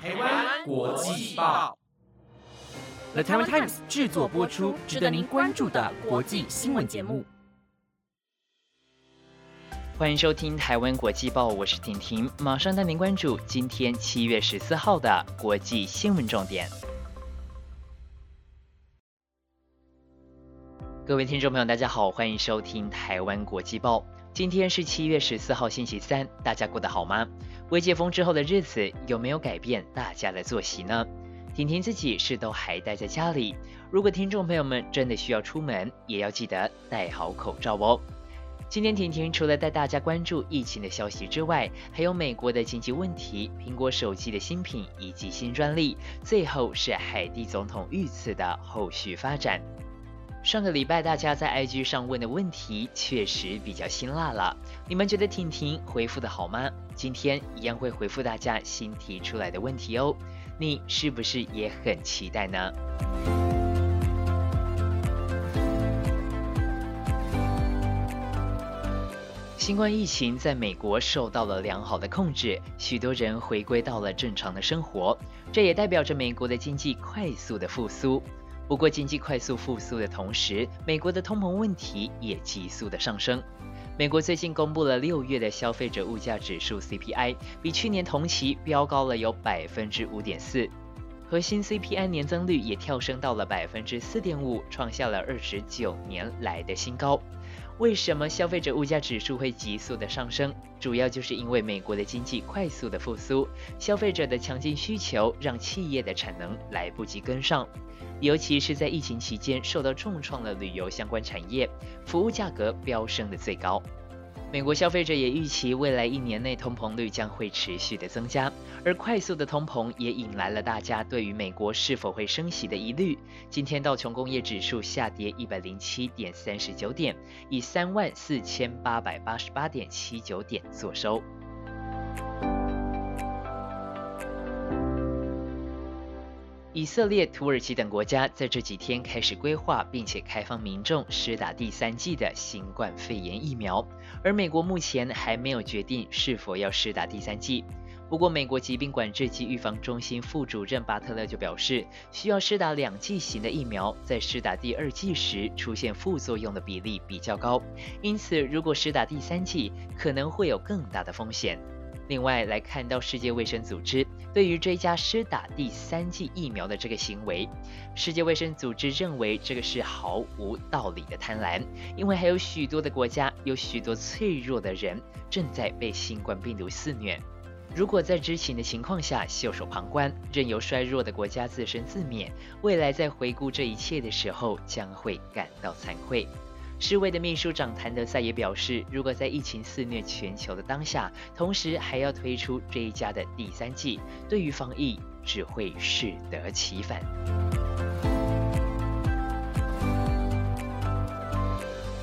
台湾国际报，The Taiwan Times 制作播出，值得您关注的国际新闻节目。欢迎收听台湾国际报，我是婷婷，马上带您关注今天七月十四号的国际新闻重点。各位听众朋友，大家好，欢迎收听台湾国际报。今天是七月十四号，星期三，大家过得好吗？未解封之后的日子有没有改变大家的作息呢？婷婷自己是都还待在家里。如果听众朋友们真的需要出门，也要记得戴好口罩哦。今天婷婷除了带大家关注疫情的消息之外，还有美国的经济问题、苹果手机的新品以及新专利，最后是海地总统遇刺的后续发展。上个礼拜大家在 IG 上问的问题确实比较辛辣了，你们觉得婷婷回复的好吗？今天一样会回复大家新提出来的问题哦，你是不是也很期待呢？新冠疫情在美国受到了良好的控制，许多人回归到了正常的生活，这也代表着美国的经济快速的复苏。不过，经济快速复苏的同时，美国的通膨问题也急速的上升。美国最近公布了六月的消费者物价指数 CPI，比去年同期飙高了有百分之五点四，核心 CPI 年增率也跳升到了百分之四点五，创下了二十九年来的新高。为什么消费者物价指数会急速的上升？主要就是因为美国的经济快速的复苏，消费者的强劲需求让企业的产能来不及跟上，尤其是在疫情期间受到重创的旅游相关产业，服务价格飙升的最高。美国消费者也预期未来一年内通膨率将会持续的增加，而快速的通膨也引来了大家对于美国是否会升息的疑虑。今天道琼工业指数下跌一百零七点三十九点，以三万四千八百八十八点七九点作收。以色列、土耳其等国家在这几天开始规划并且开放民众施打第三剂的新冠肺炎疫苗，而美国目前还没有决定是否要施打第三剂。不过，美国疾病管制及预防中心副主任巴特勒就表示，需要施打两剂型的疫苗，在施打第二剂时出现副作用的比例比较高，因此如果施打第三剂，可能会有更大的风险。另外来看到世界卫生组织对于追加施打第三剂疫苗的这个行为，世界卫生组织认为这个是毫无道理的贪婪，因为还有许多的国家有许多脆弱的人正在被新冠病毒肆虐。如果在知情的情况下袖手旁观，任由衰弱的国家自生自灭，未来在回顾这一切的时候将会感到惭愧。世卫的秘书长谭德赛也表示，如果在疫情肆虐全球的当下，同时还要推出追加的第三季，对于防疫只会适得其反。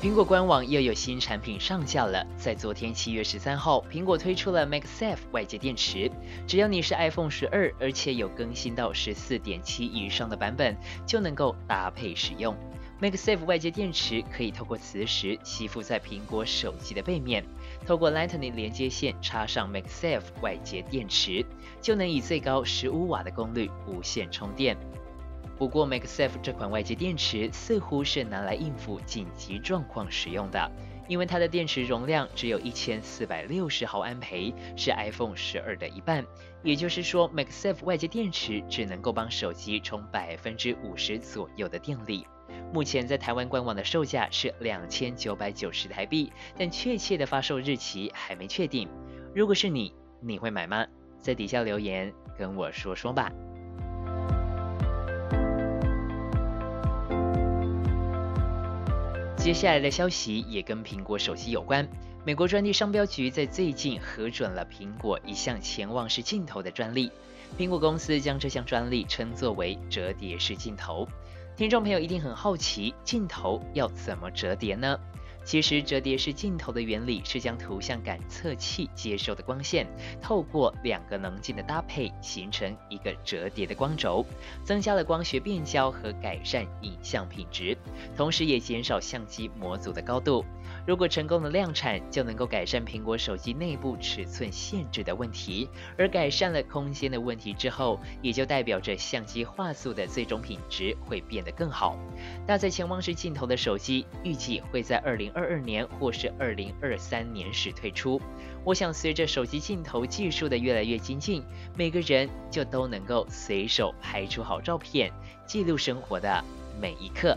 苹果官网又有新产品上架了，在昨天七月十三号，苹果推出了 MagSafe 外接电池，只要你是 iPhone 十二，而且有更新到十四点七以上的版本，就能够搭配使用。MagSafe 外接电池可以透过磁石吸附在苹果手机的背面，透过 Lightning 连接线插上 MagSafe 外接电池，就能以最高十五瓦的功率无线充电。不过，MagSafe 这款外接电池似乎是拿来应付紧急状况使用的，因为它的电池容量只有一千四百六十毫安培，是 iPhone 十二的一半。也就是说，MagSafe 外接电池只能够帮手机充百分之五十左右的电力。目前在台湾官网的售价是两千九百九十台币，但确切的发售日期还没确定。如果是你，你会买吗？在底下留言跟我说说吧。接下来的消息也跟苹果手机有关。美国专利商标局在最近核准了苹果一项潜望式镜头的专利，苹果公司将这项专利称作为折叠式镜头。听众朋友一定很好奇，镜头要怎么折叠呢？其实折叠式镜头的原理是将图像感测器接收的光线，透过两个棱镜的搭配，形成一个折叠的光轴，增加了光学变焦和改善影像品质，同时也减少相机模组的高度。如果成功的量产，就能够改善苹果手机内部尺寸限制的问题。而改善了空间的问题之后，也就代表着相机画素的最终品质会变得更好。搭载潜望式镜头的手机，预计会在二零二二二年或是二零二三年时推出。我想，随着手机镜头技术的越来越精进，每个人就都能够随手拍出好照片，记录生活的每一刻。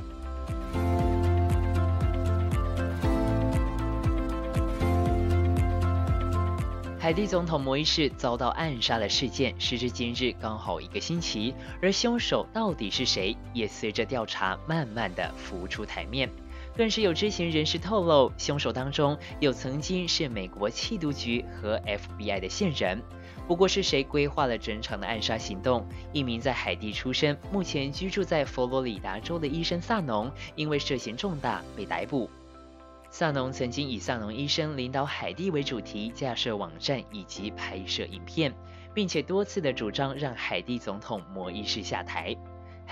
海地总统摩伊士遭到暗杀的事件，时至今日刚好一个星期，而凶手到底是谁，也随着调查慢慢的浮出台面。更是有知情人士透露，凶手当中有曾经是美国缉毒局和 FBI 的线人。不过是谁规划了整场的暗杀行动？一名在海地出生、目前居住在佛罗里达州的医生萨农，因为涉嫌重大被逮捕。萨农曾经以萨农医生领导海地为主题架设网站以及拍摄影片，并且多次的主张让海地总统摩伊士下台。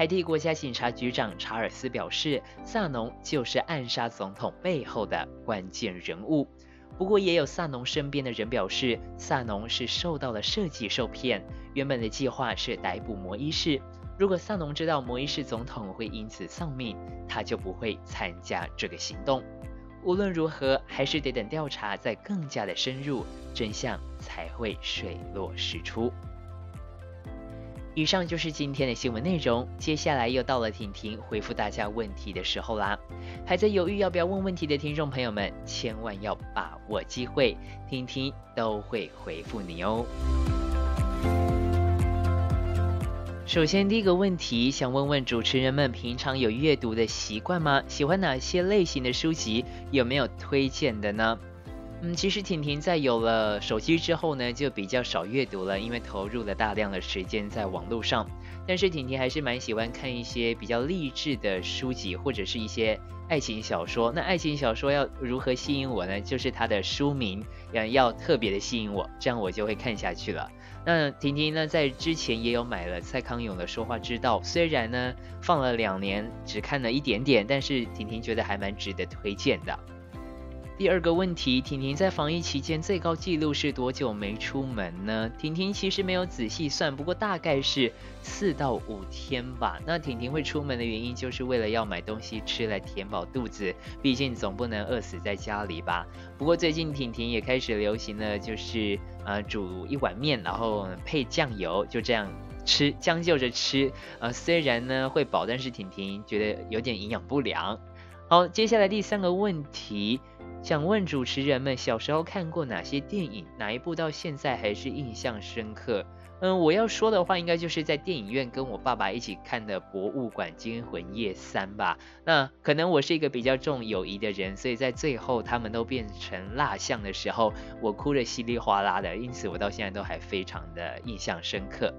海地国家警察局长查尔斯表示，萨农就是暗杀总统背后的关键人物。不过，也有萨农身边的人表示，萨农是受到了设计受骗，原本的计划是逮捕摩伊士。如果萨农知道摩伊士总统会因此丧命，他就不会参加这个行动。无论如何，还是得等调查再更加的深入，真相才会水落石出。以上就是今天的新闻内容，接下来又到了婷婷回复大家问题的时候啦。还在犹豫要不要问问题的听众朋友们，千万要把握机会，婷婷都会回复你哦。首先，第一个问题想问问主持人们，平常有阅读的习惯吗？喜欢哪些类型的书籍？有没有推荐的呢？嗯，其实婷婷在有了手机之后呢，就比较少阅读了，因为投入了大量的时间在网络上。但是婷婷还是蛮喜欢看一些比较励志的书籍，或者是一些爱情小说。那爱情小说要如何吸引我呢？就是它的书名要要特别的吸引我，这样我就会看下去了。那婷婷呢，在之前也有买了蔡康永的《说话之道》，虽然呢放了两年，只看了一点点，但是婷婷觉得还蛮值得推荐的。第二个问题，婷婷在防疫期间最高纪录是多久没出门呢？婷婷其实没有仔细算，不过大概是四到五天吧。那婷婷会出门的原因，就是为了要买东西吃来填饱肚子，毕竟总不能饿死在家里吧。不过最近婷婷也开始流行了，就是呃煮一碗面，然后配酱油，就这样吃，将就着吃。呃，虽然呢会饱，但是婷婷觉得有点营养不良。好，接下来第三个问题。想问主持人们，小时候看过哪些电影？哪一部到现在还是印象深刻？嗯，我要说的话，应该就是在电影院跟我爸爸一起看的《博物馆惊魂夜三》吧。那可能我是一个比较重友谊的人，所以在最后他们都变成蜡像的时候，我哭得稀里哗啦的，因此我到现在都还非常的印象深刻。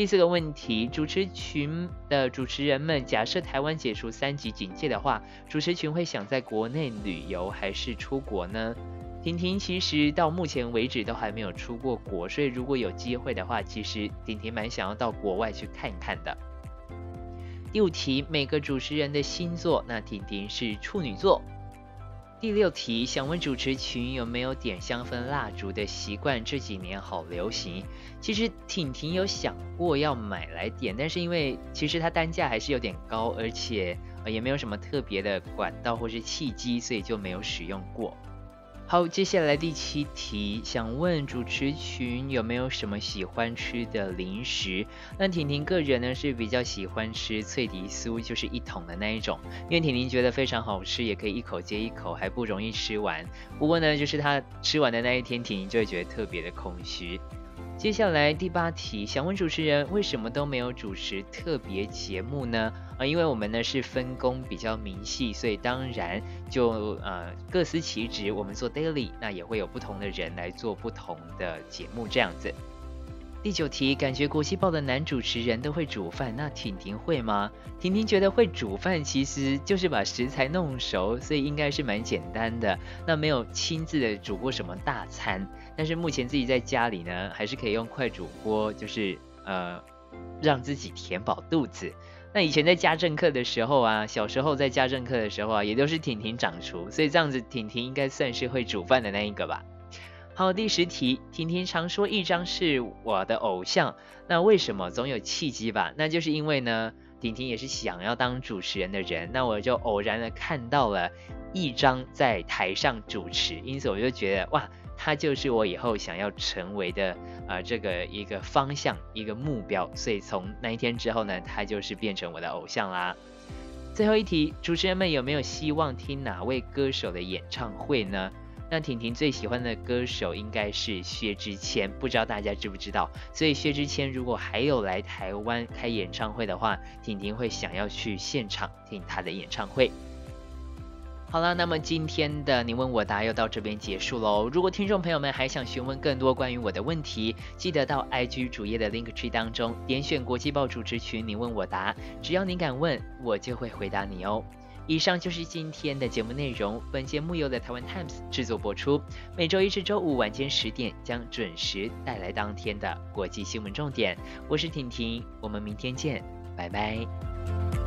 第四个问题，主持群的主持人们，假设台湾解除三级警戒的话，主持群会想在国内旅游还是出国呢？婷婷其实到目前为止都还没有出过国，所以如果有机会的话，其实婷婷蛮想要到国外去看一看的。第五题，每个主持人的星座，那婷婷是处女座。第六题，想问主持群有没有点香氛蜡烛的习惯？这几年好流行。其实婷婷有想过要买来点，但是因为其实它单价还是有点高，而且也没有什么特别的管道或是契机，所以就没有使用过。好，接下来第七题，想问主持群有没有什么喜欢吃的零食？那婷婷个人呢是比较喜欢吃脆迪酥，就是一桶的那一种，因为婷婷觉得非常好吃，也可以一口接一口，还不容易吃完。不过呢，就是她吃完的那一天，婷婷就会觉得特别的空虚。接下来第八题，想问主持人为什么都没有主持特别节目呢？啊，因为我们呢是分工比较明细，所以当然就呃各司其职。我们做 daily，那也会有不同的人来做不同的节目这样子。第九题，感觉国际报的男主持人都会煮饭，那婷婷会吗？婷婷觉得会煮饭其实就是把食材弄熟，所以应该是蛮简单的。那没有亲自的煮过什么大餐，但是目前自己在家里呢，还是可以用快煮锅，就是呃让自己填饱肚子。那以前在家政课的时候啊，小时候在家政课的时候啊，也都是婷婷掌厨，所以这样子婷婷应该算是会煮饭的那一个吧。好，第十题，婷婷常说一张是我的偶像，那为什么总有契机吧？那就是因为呢，婷婷也是想要当主持人的人，那我就偶然的看到了一张在台上主持，因此我就觉得哇，他就是我以后想要成为的啊这个一个方向一个目标，所以从那一天之后呢，他就是变成我的偶像啦。最后一题，主持人们有没有希望听哪位歌手的演唱会呢？那婷婷最喜欢的歌手应该是薛之谦，不知道大家知不知道？所以薛之谦如果还有来台湾开演唱会的话，婷婷会想要去现场听他的演唱会。好了，那么今天的你问我答又到这边结束喽。如果听众朋友们还想询问更多关于我的问题，记得到 IG 主页的 Link Tree 当中点选国际报主持群，你问我答，只要你敢问，我就会回答你哦。以上就是今天的节目内容。本节目由的台湾 Times 制作播出，每周一至周五晚间十点将准时带来当天的国际新闻重点。我是婷婷，我们明天见，拜拜。